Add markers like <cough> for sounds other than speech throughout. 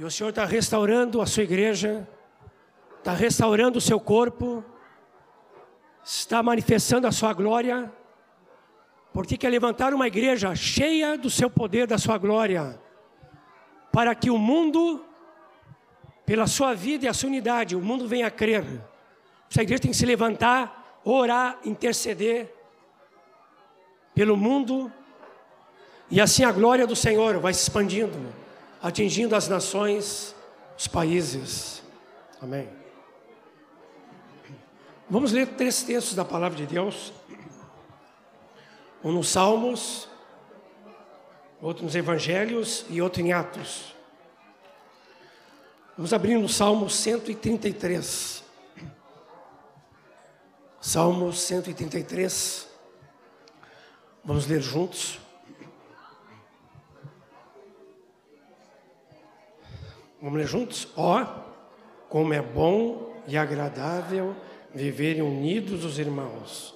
E o Senhor está restaurando a sua igreja, está restaurando o seu corpo, está manifestando a sua glória, porque quer levantar uma igreja cheia do seu poder, da sua glória, para que o mundo, pela sua vida e a sua unidade, o mundo venha a crer. Essa igreja tem que se levantar, orar, interceder pelo mundo, e assim a glória do Senhor vai se expandindo atingindo as nações, os países. Amém. Vamos ler três textos da palavra de Deus. Um nos Salmos, outro nos Evangelhos e outro em Atos. Vamos abrir no Salmo 133. Salmo 133. Vamos ler juntos. Vamos ler juntos? Ó, oh, como é bom e agradável viverem unidos os irmãos.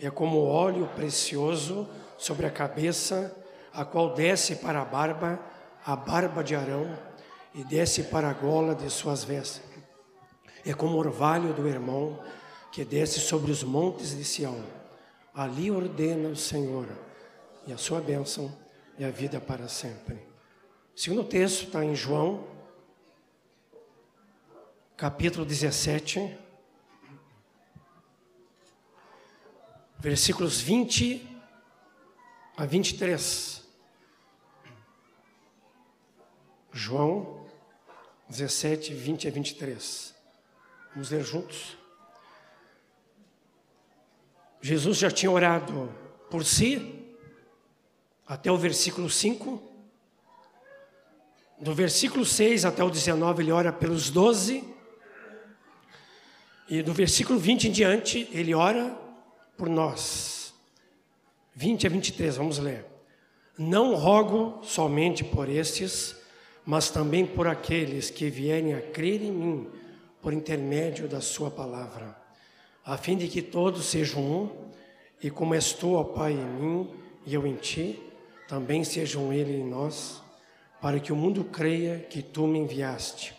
É como óleo precioso sobre a cabeça, a qual desce para a barba, a barba de Arão, e desce para a gola de suas vestes. É como orvalho do irmão que desce sobre os montes de Sião. Ali ordena o Senhor, e a sua bênção e a vida para sempre. O segundo texto está em João capítulo 17, versículos 20 a 23. João 17, 20 a 23. Vamos ler juntos. Jesus já tinha orado por si, até o versículo 5. Do versículo 6 até o 19, ele ora pelos doze. E do versículo 20 em diante, ele ora por nós. 20 a 23, vamos ler. Não rogo somente por estes, mas também por aqueles que vierem a crer em mim por intermédio da Sua palavra, a fim de que todos sejam um, e como és tu, ó Pai, em mim e eu em ti, também sejam ele em nós, para que o mundo creia que tu me enviaste.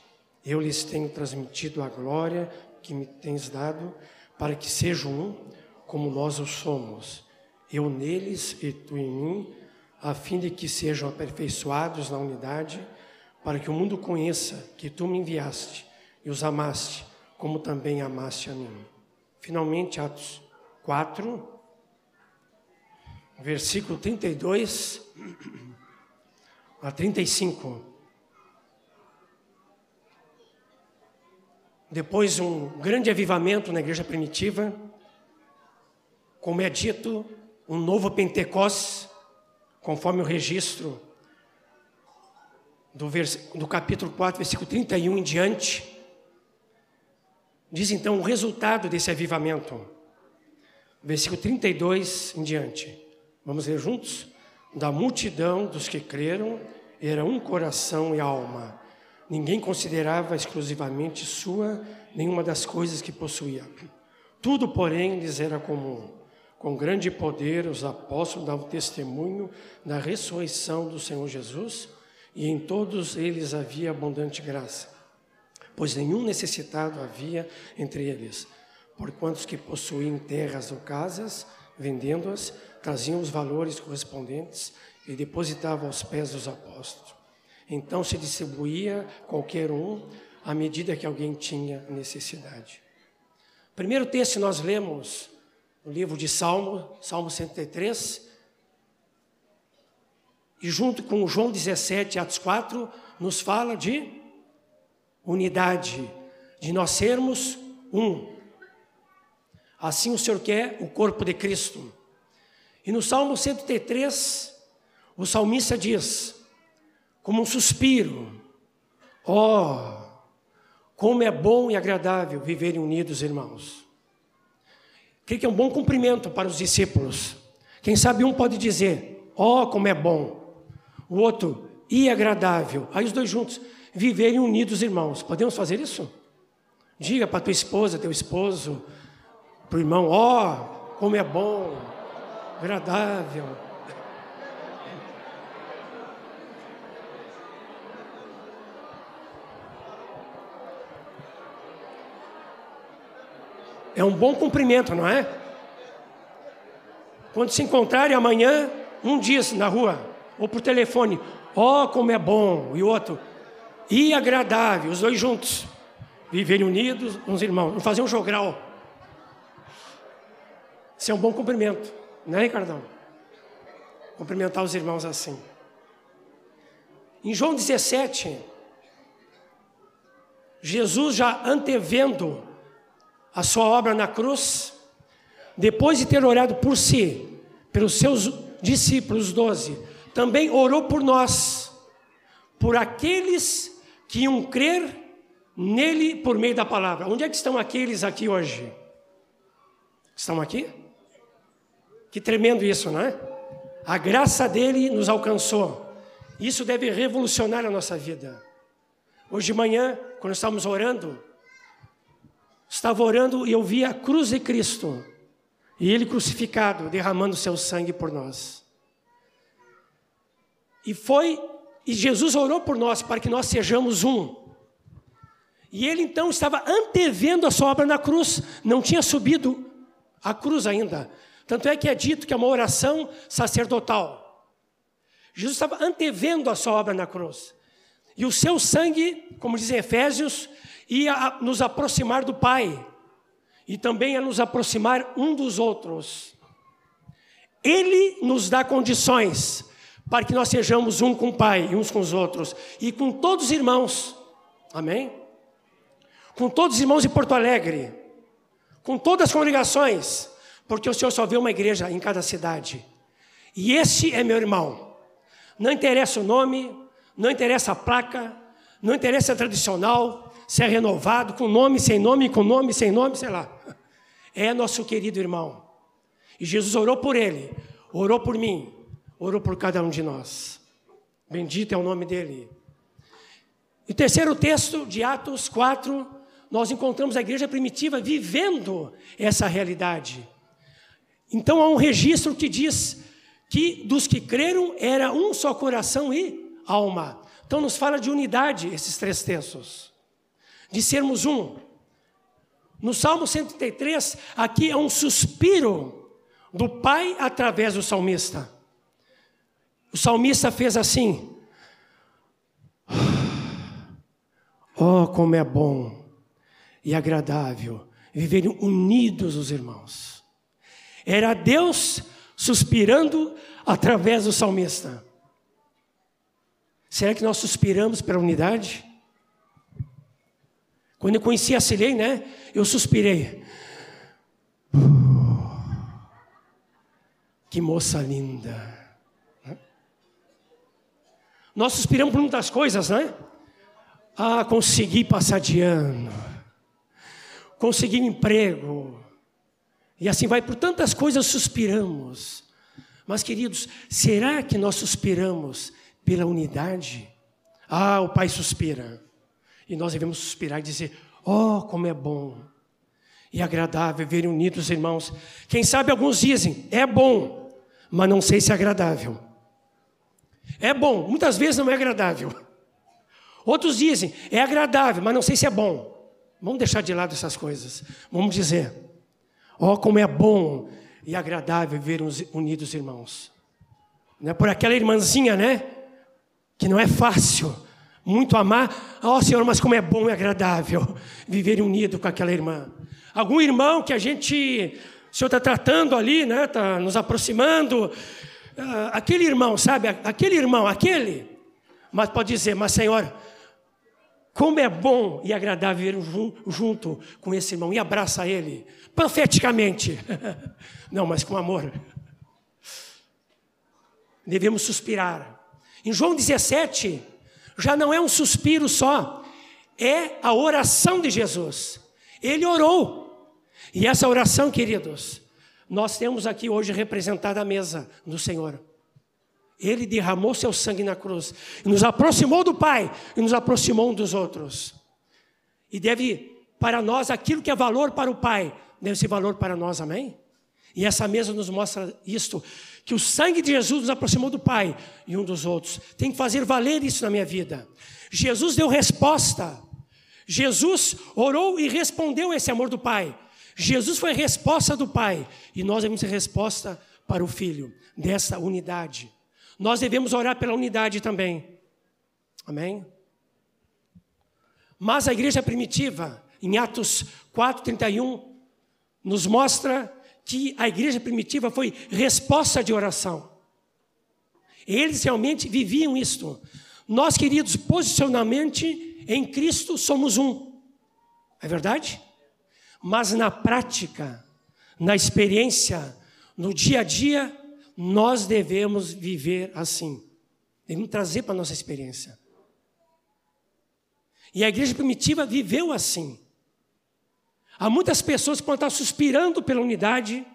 Eu lhes tenho transmitido a glória que me tens dado, para que sejam um, como nós o somos, eu neles e tu em mim, a fim de que sejam aperfeiçoados na unidade, para que o mundo conheça que tu me enviaste e os amaste, como também amaste a mim. Finalmente, Atos 4, versículo 32 a 35. Depois, um grande avivamento na igreja primitiva, como é dito, um novo Pentecostes, conforme o registro do, vers... do capítulo 4, versículo 31 em diante. Diz então o resultado desse avivamento. Versículo 32 em diante. Vamos ler juntos? Da multidão dos que creram, era um coração e alma Ninguém considerava exclusivamente sua nenhuma das coisas que possuía. Tudo, porém, lhes era comum. Com grande poder, os apóstolos davam testemunho da ressurreição do Senhor Jesus, e em todos eles havia abundante graça, pois nenhum necessitado havia entre eles. Porquanto os que possuíam terras ou casas, vendendo-as, traziam os valores correspondentes e depositavam aos pés dos apóstolos. Então se distribuía qualquer um à medida que alguém tinha necessidade. Primeiro texto nós lemos no livro de Salmo, Salmo 103, e junto com João 17, Atos 4, nos fala de unidade, de nós sermos um. Assim o Senhor quer o corpo de Cristo. E no Salmo 103, o salmista diz: como um suspiro. Oh, como é bom e agradável viverem unidos, irmãos. Creio que é um bom cumprimento para os discípulos. Quem sabe um pode dizer, oh, como é bom. O outro, e agradável. Aí os dois juntos, viverem unidos, irmãos. Podemos fazer isso? Diga para tua esposa, teu esposo, para o irmão, ó, oh, como é bom, agradável. É um bom cumprimento, não é? Quando se encontrarem amanhã, um dia na rua, ou por telefone, ó oh, como é bom, e o outro, e agradável, os dois juntos, viverem unidos, uns irmãos, não fazer um jogral. Isso é um bom cumprimento, né, Ricardão? Cumprimentar os irmãos assim. Em João 17, Jesus já antevendo a sua obra na cruz, depois de ter orado por si, pelos seus discípulos, doze, também orou por nós, por aqueles que iam crer nele por meio da palavra. Onde é que estão aqueles aqui hoje? Estão aqui? Que tremendo isso, não é? A graça dele nos alcançou. Isso deve revolucionar a nossa vida. Hoje de manhã, quando estávamos orando, estava orando e eu vi a cruz de Cristo e ele crucificado, derramando seu sangue por nós. E foi, e Jesus orou por nós para que nós sejamos um. E ele então estava antevendo a sua obra na cruz, não tinha subido a cruz ainda. Tanto é que é dito que é uma oração sacerdotal. Jesus estava antevendo a sua obra na cruz. E o seu sangue, como dizem Efésios, ia nos aproximar do Pai e também a nos aproximar um dos outros. Ele nos dá condições para que nós sejamos um com o Pai e uns com os outros e com todos os irmãos. Amém? Com todos os irmãos de Porto Alegre, com todas as congregações, porque o Senhor só vê uma igreja em cada cidade. E esse é meu irmão. Não interessa o nome, não interessa a placa, não interessa a tradicional, se é renovado, com nome, sem nome, com nome, sem nome, sei lá. É nosso querido irmão. E Jesus orou por ele, orou por mim, orou por cada um de nós. Bendito é o nome dele. E terceiro texto de Atos 4, nós encontramos a igreja primitiva vivendo essa realidade. Então há um registro que diz que dos que creram era um só coração e alma. Então nos fala de unidade esses três textos, de sermos um. No Salmo 133, aqui é um suspiro do Pai através do salmista. O salmista fez assim: Oh, como é bom e agradável viverem unidos os irmãos. Era Deus suspirando através do salmista. Será que nós suspiramos pela unidade? Quando eu conheci a Cilei, né? Eu suspirei. <sighs> Que moça linda. Nós suspiramos por muitas coisas, né? Ah, consegui passar de ano. Consegui um emprego. E assim vai por tantas coisas suspiramos. Mas queridos, será que nós suspiramos pela unidade. Ah, o Pai suspira. E nós devemos suspirar e dizer: Oh, como é bom e agradável verem unidos, irmãos. Quem sabe alguns dizem: É bom, mas não sei se é agradável. É bom, muitas vezes não é agradável. Outros dizem: É agradável, mas não sei se é bom. Vamos deixar de lado essas coisas. Vamos dizer: Oh, como é bom e agradável ver unidos, irmãos. Não é por aquela irmãzinha, né? que não é fácil muito amar. Ó oh, Senhor, mas como é bom e agradável viver unido com aquela irmã. Algum irmão que a gente, o Senhor está tratando ali, né? Está nos aproximando. Uh, aquele irmão, sabe? Aquele irmão, aquele. Mas pode dizer, mas Senhor, como é bom e agradável viver junto com esse irmão e abraça ele, profeticamente. <laughs> Não, mas com amor. Devemos suspirar em João 17, já não é um suspiro só, é a oração de Jesus. Ele orou. E essa oração, queridos, nós temos aqui hoje representada a mesa do Senhor. Ele derramou seu sangue na cruz, e nos aproximou do Pai, e nos aproximou um dos outros. E deve, para nós, aquilo que é valor para o Pai, deve ser valor para nós, amém? E essa mesa nos mostra isto que o sangue de Jesus nos aproximou do Pai e um dos outros. Tem que fazer valer isso na minha vida. Jesus deu resposta. Jesus orou e respondeu esse amor do Pai. Jesus foi a resposta do Pai e nós devemos ser resposta para o Filho, dessa unidade. Nós devemos orar pela unidade também. Amém? Mas a igreja primitiva, em Atos 4,31, nos mostra que a igreja primitiva foi resposta de oração. Eles realmente viviam isto. Nós, queridos, posicionalmente em Cristo somos um. É verdade? Mas na prática, na experiência, no dia a dia, nós devemos viver assim. Devemos trazer para a nossa experiência. E a igreja primitiva viveu assim. Há muitas pessoas que podem estar suspirando pela unidade,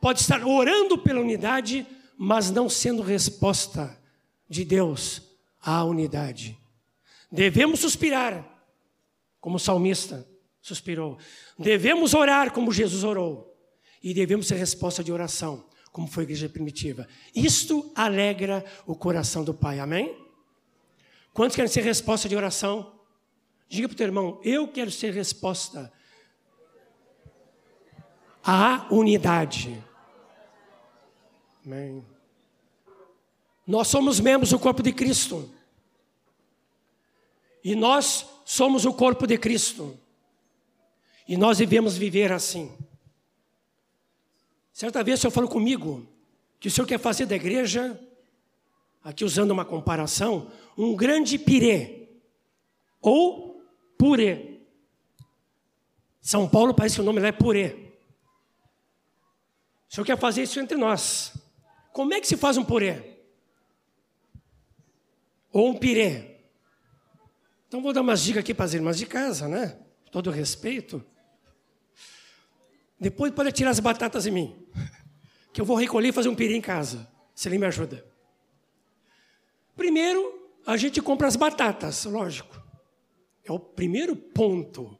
pode estar orando pela unidade, mas não sendo resposta de Deus à unidade. Devemos suspirar, como o salmista suspirou. Devemos orar como Jesus orou. E devemos ser resposta de oração, como foi a igreja primitiva. Isto alegra o coração do Pai. Amém? Quantos querem ser resposta de oração? Diga para o teu irmão, eu quero ser resposta à unidade. Amém. Nós somos membros do corpo de Cristo. E nós somos o corpo de Cristo. E nós devemos viver assim. Certa vez o senhor falou comigo que o senhor quer fazer da igreja, aqui usando uma comparação, um grande pirê ou purê. São Paulo parece que o nome lá é purê. O senhor quer fazer isso entre nós. Como é que se faz um purê? Ou um pirê? Então vou dar umas dicas aqui para as irmãs de casa, né? Todo respeito. Depois pode tirar as batatas em mim, <laughs> que eu vou recolher e fazer um piri em casa, se ele me ajuda. Primeiro, a gente compra as batatas, lógico. É o primeiro ponto.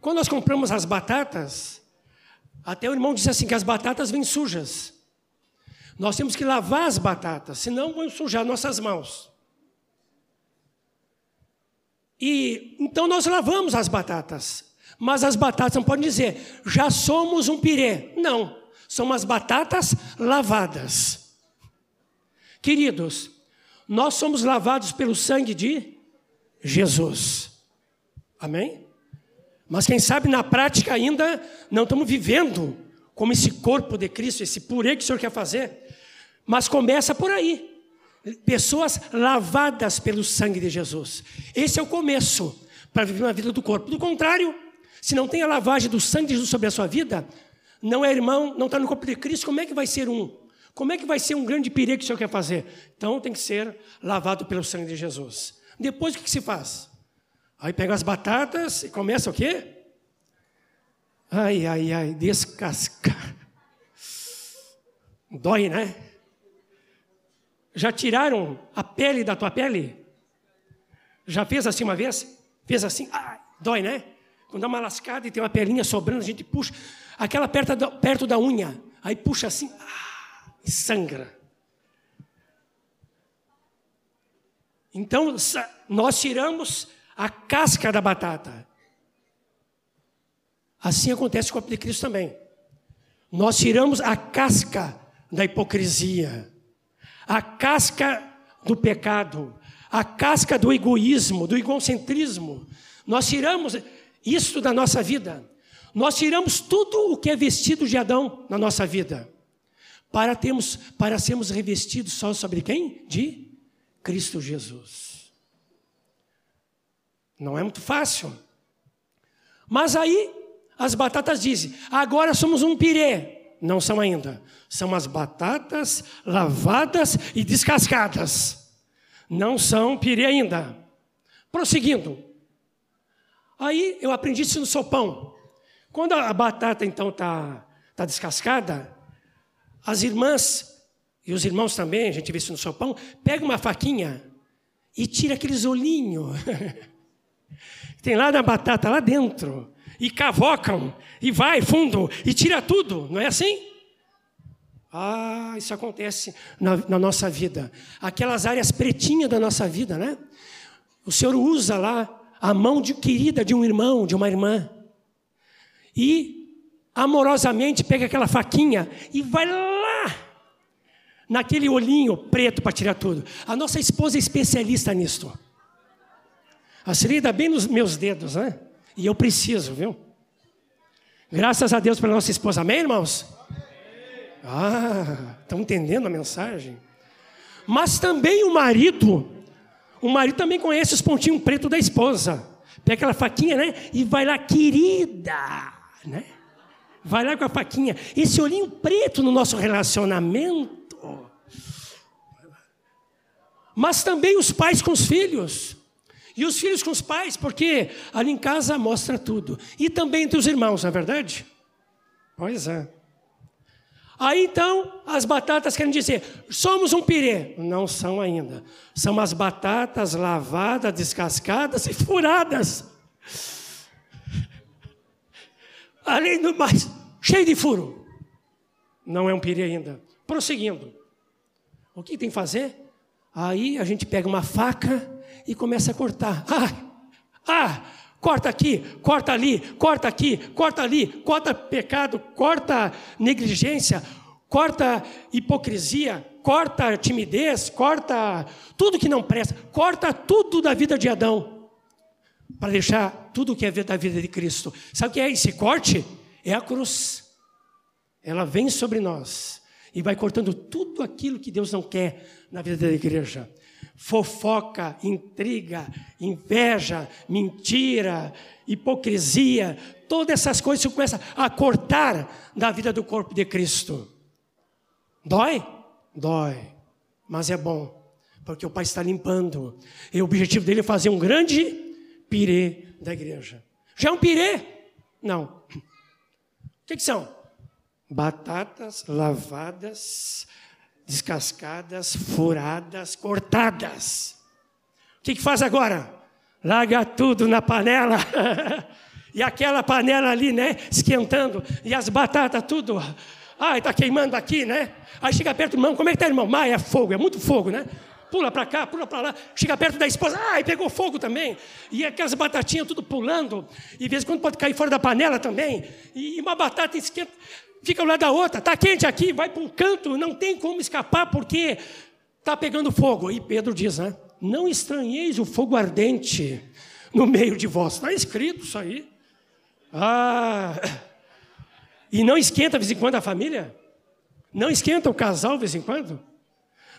Quando nós compramos as batatas, até o irmão disse assim que as batatas vêm sujas. Nós temos que lavar as batatas, senão vão sujar nossas mãos. E então nós lavamos as batatas. Mas as batatas não podem dizer, já somos um pirê. Não, são as batatas lavadas. Queridos, nós somos lavados pelo sangue de Jesus. Amém? Mas quem sabe na prática ainda não estamos vivendo como esse corpo de Cristo, esse purê que o Senhor quer fazer. Mas começa por aí. Pessoas lavadas pelo sangue de Jesus. Esse é o começo para viver uma vida do corpo. Do contrário, se não tem a lavagem do sangue de Jesus sobre a sua vida, não é irmão, não está no corpo de Cristo, como é que vai ser um? Como é que vai ser um grande perigo que o Senhor quer fazer? Então tem que ser lavado pelo sangue de Jesus. Depois o que, que se faz? Aí pega as batatas e começa o quê? Ai, ai, ai, descascar. <laughs> Dói, né? Já tiraram a pele da tua pele? Já fez assim uma vez? Fez assim? Ai, dói, né? Quando dá uma lascada e tem uma pelinha sobrando, a gente puxa. Aquela perto da, perto da unha. Aí puxa assim ah, e sangra. Então, nós tiramos a casca da batata. Assim acontece com o Cristo também. Nós tiramos a casca da hipocrisia, a casca do pecado, a casca do egoísmo, do egocentrismo. Nós tiramos isso da nossa vida. Nós tiramos tudo o que é vestido de Adão na nossa vida, para termos, para sermos revestidos só sobre quem? De Cristo Jesus. Não é muito fácil. Mas aí as batatas dizem: agora somos um pirê. Não são ainda. São as batatas lavadas e descascadas. Não são pirê ainda. Prosseguindo. Aí eu aprendi isso no sopão. Quando a batata então está tá descascada, as irmãs e os irmãos também, a gente vê isso no sopão, pega uma faquinha e tira aqueles olhinhos. <laughs> Tem lá da batata lá dentro. E cavocam, e vai fundo, e tira tudo, não é assim? Ah, isso acontece na, na nossa vida. Aquelas áreas pretinhas da nossa vida, né? O Senhor usa lá a mão de, querida de um irmão, de uma irmã. e amorosamente pega aquela faquinha e vai lá naquele olhinho preto para tirar tudo. A nossa esposa é especialista nisto. A Siri dá bem nos meus dedos, né? E eu preciso, viu? Graças a Deus pela nossa esposa. Amém, irmãos? Ah, estão entendendo a mensagem? Mas também o marido, o marido também conhece os pontinhos pretos da esposa. Pega aquela faquinha, né? E vai lá, querida, né? Vai lá com a faquinha. Esse olhinho preto no nosso relacionamento. Mas também os pais com os filhos. E os filhos com os pais, porque ali em casa mostra tudo. E também entre os irmãos, não é verdade? Pois é. Aí então, as batatas querem dizer, somos um pirê. Não são ainda. São as batatas lavadas, descascadas e furadas. <laughs> Além do mais, cheio de furo. Não é um pirê ainda. Prosseguindo. O que tem que fazer? Aí a gente pega uma faca e começa a cortar. Ah, ah, corta aqui, corta ali, corta aqui, corta ali, corta pecado, corta negligência, corta hipocrisia, corta timidez, corta tudo que não presta, corta tudo da vida de Adão, para deixar tudo que é da vida de Cristo. Sabe o que é esse corte? É a cruz. Ela vem sobre nós e vai cortando tudo aquilo que Deus não quer na vida da igreja fofoca, intriga, inveja, mentira, hipocrisia, todas essas coisas você começa a cortar da vida do corpo de Cristo. Dói? Dói, mas é bom, porque o Pai está limpando. E o objetivo dele é fazer um grande pirê da igreja. Já é um pirê? Não. O que, que são? Batatas lavadas descascadas, furadas, cortadas. O que, que faz agora? Larga tudo na panela. <laughs> e aquela panela ali, né? Esquentando. E as batatas tudo. Ai, está queimando aqui, né? Aí chega perto do irmão, como é que tá, irmão? Ah, é fogo, é muito fogo, né? Pula para cá, pula para lá, chega perto da esposa, ai, pegou fogo também. E aquelas batatinhas tudo pulando, e de vez em quando pode cair fora da panela também. E uma batata esquenta fica ao lado da outra, está quente aqui, vai para um canto, não tem como escapar porque está pegando fogo. E Pedro diz, né? Não estranheis o fogo ardente no meio de vós. Está escrito isso aí. Ah, e não esquenta de vez em quando a família? Não esquenta o casal de vez em quando?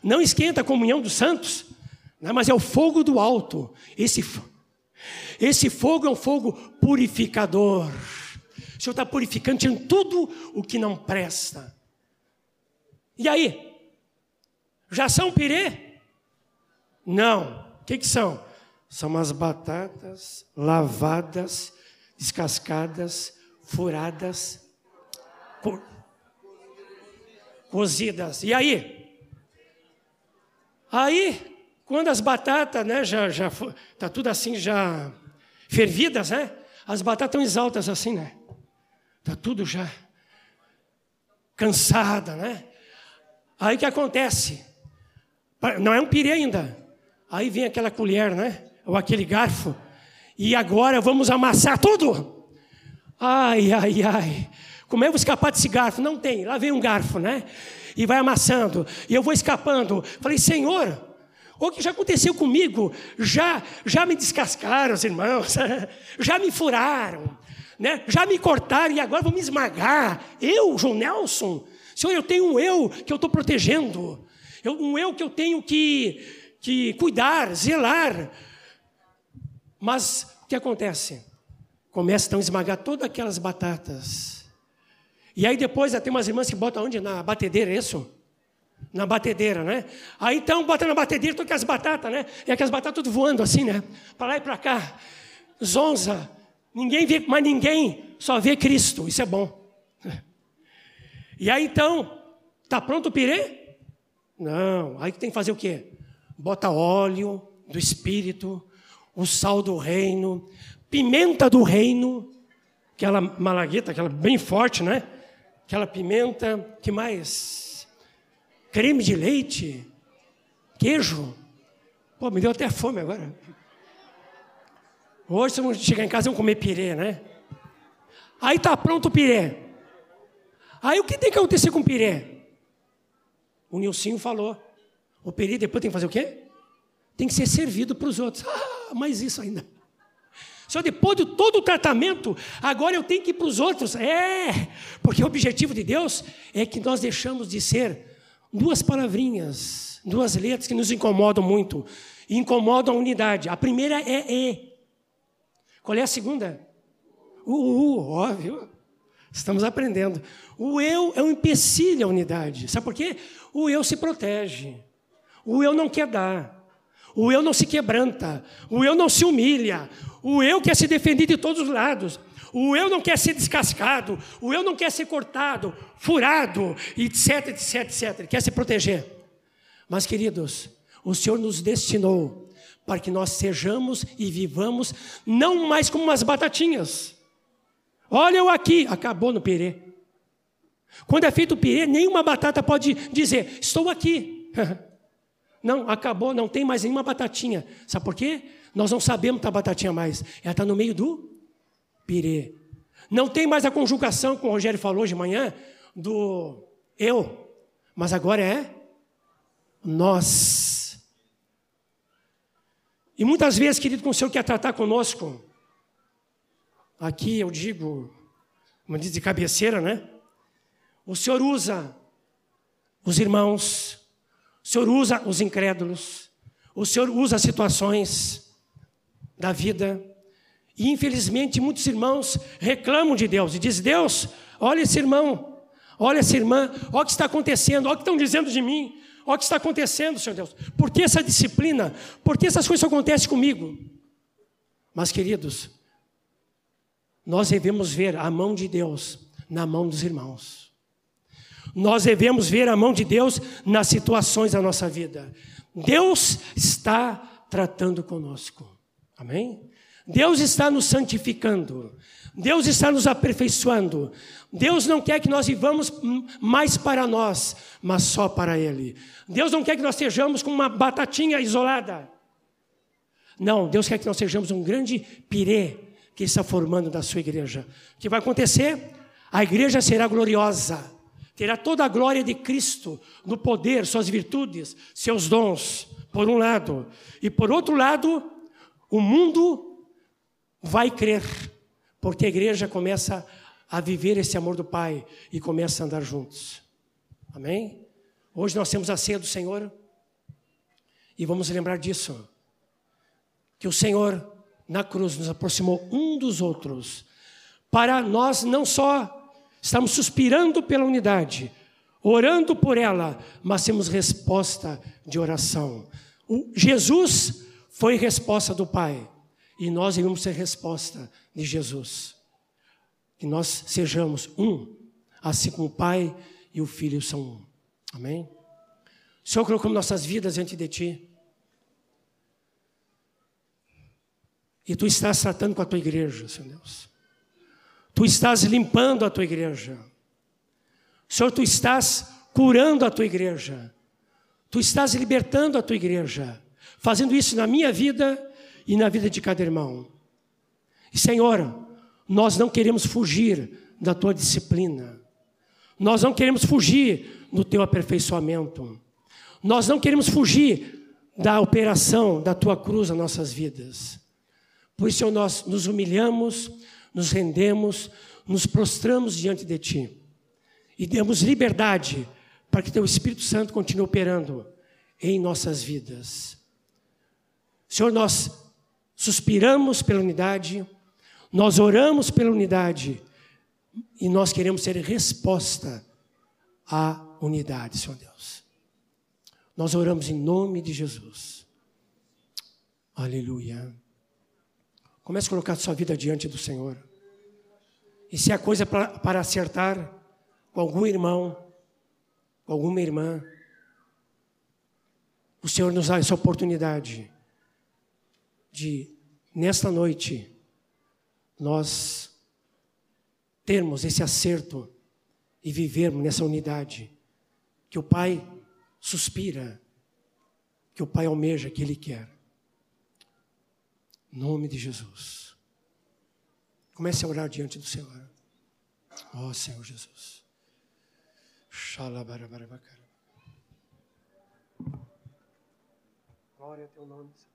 Não esquenta a comunhão dos santos? Não, mas é o fogo do alto. Esse, esse fogo é um fogo purificador. O Senhor está purificando, tirando tudo o que não presta. E aí? Já são pirê? Não. O que, que são? São as batatas lavadas, descascadas, furadas, co cozidas. E aí? Aí, quando as batatas, né, já já tá tudo assim já fervidas, né? As batatas estão exaltas assim, né? Está tudo já cansada, né? Aí o que acontece? Não é um pire ainda. Aí vem aquela colher, né? Ou aquele garfo. E agora vamos amassar tudo. Ai, ai, ai. Como é que eu vou escapar desse garfo? Não tem. Lá vem um garfo, né? E vai amassando. E eu vou escapando. Falei, Senhor, o que já aconteceu comigo? Já, já me descascaram, os irmãos. <laughs> já me furaram né? Já me cortaram e agora vão me esmagar. Eu, João Nelson, Senhor, eu tenho um eu que eu estou protegendo. Eu, um eu que eu tenho que, que cuidar, zelar. Mas o que acontece? Começam a esmagar todas aquelas batatas. E aí depois tem umas irmãs que botam onde? Na batedeira, é isso? Na batedeira, né? Aí então bota na batedeira todas aquelas batatas, né? E aquelas batatas tudo voando assim, né? Para lá e para cá. Zonza. Ninguém vê, mas ninguém só vê Cristo. Isso é bom. E aí então, tá pronto o pirê? Não. Aí tem que fazer o quê? Bota óleo do Espírito, o sal do reino, pimenta do reino, aquela malagueta, aquela bem forte, né? Aquela pimenta, que mais? Creme de leite, queijo. Pô, me deu até fome agora. Hoje, se vamos chegar em casa, vamos comer pirê, né? Aí está pronto o piré. Aí o que tem que acontecer com o piré? O Nilcinho falou. O piré depois tem que fazer o quê? Tem que ser servido para os outros. <laughs> Ah, mas isso ainda. Só depois de todo o tratamento, agora eu tenho que ir para os outros. É, porque o objetivo de Deus é que nós deixamos de ser duas palavrinhas, duas letras que nos incomodam muito. Incomodam a unidade. A primeira é E. Qual é a segunda? O óbvio. Estamos aprendendo. O eu é um empecilho à unidade. Sabe por quê? O eu se protege. O eu não quer dar. O eu não se quebranta. O eu não se humilha. O eu quer se defender de todos os lados. O eu não quer ser descascado. O eu não quer ser cortado, furado, etc, etc, etc. Quer se proteger. Mas, queridos, o Senhor nos destinou para que nós sejamos e vivamos não mais como umas batatinhas Olha eu aqui, acabou no pirê. Quando é feito o pirê, nenhuma batata pode dizer, estou aqui. <laughs> Não, acabou, não tem mais nenhuma batatinha. Sabe por quê? Nós não sabemos da batatinha mais. Ela está no meio do pirê. Não tem mais a conjugação, como o Rogério falou hoje de manhã, do eu. Mas agora é nós. E muitas vezes, querido, com o Senhor quer tratar conosco, aqui eu digo, como diz de cabeceira, né? O Senhor usa os irmãos, o Senhor usa os incrédulos, o Senhor usa situações da vida. E infelizmente muitos irmãos reclamam de Deus e dizem: Deus, olha esse irmão, olha essa irmã, olha o que está acontecendo, olha o que estão dizendo de mim, olha o que está acontecendo, Senhor Deus. Por que essa disciplina? Por que essas coisas acontecem comigo? Mas, queridos, nós devemos ver a mão de Deus na mão dos irmãos. Nós devemos ver a mão de Deus nas situações da nossa vida. Deus está tratando conosco. Amém? Deus está nos santificando. Deus está nos aperfeiçoando. Deus não quer que nós vivamos mais para nós, mas só para Ele. Deus não quer que nós sejamos como uma batatinha isolada. Não, Deus quer que nós sejamos um grande pirê que está formando da sua igreja. O que vai acontecer? A igreja será gloriosa, terá toda a glória de Cristo, no poder, suas virtudes, seus dons, por um lado. E por outro lado, o mundo vai crer, porque a igreja começa a viver esse amor do Pai e começa a andar juntos. Amém? Hoje nós temos a ceia do Senhor e vamos lembrar disso. Que o Senhor na cruz nos aproximou um dos outros, para nós não só estamos suspirando pela unidade, orando por ela, mas temos resposta de oração. O Jesus foi resposta do Pai, e nós devemos ser resposta de Jesus. Que nós sejamos um, assim como o Pai e o Filho são um. Amém? Senhor, colocamos nossas vidas diante de Ti. E tu estás tratando com a tua igreja, Senhor Deus. Tu estás limpando a tua igreja. Senhor, tu estás curando a tua igreja. Tu estás libertando a tua igreja. Fazendo isso na minha vida e na vida de cada irmão. E Senhor, nós não queremos fugir da tua disciplina. Nós não queremos fugir do teu aperfeiçoamento. Nós não queremos fugir da operação da tua cruz nas nossas vidas. Por isso nós nos humilhamos, nos rendemos, nos prostramos diante de Ti e demos liberdade para que Teu Espírito Santo continue operando em nossas vidas. Senhor, nós suspiramos pela unidade, nós oramos pela unidade e nós queremos ser resposta à unidade, Senhor Deus. Nós oramos em nome de Jesus. Aleluia. Comece a colocar sua vida diante do Senhor. E se há coisa pra, para acertar com algum irmão, com alguma irmã, o Senhor nos dá essa oportunidade de, nesta noite, nós termos esse acerto e vivermos nessa unidade que o Pai suspira, que o Pai almeja, que Ele quer. Em nome de Jesus. Comece a orar diante do Senhor. Ó oh, Senhor Jesus. Glória a teu nome, Senhor.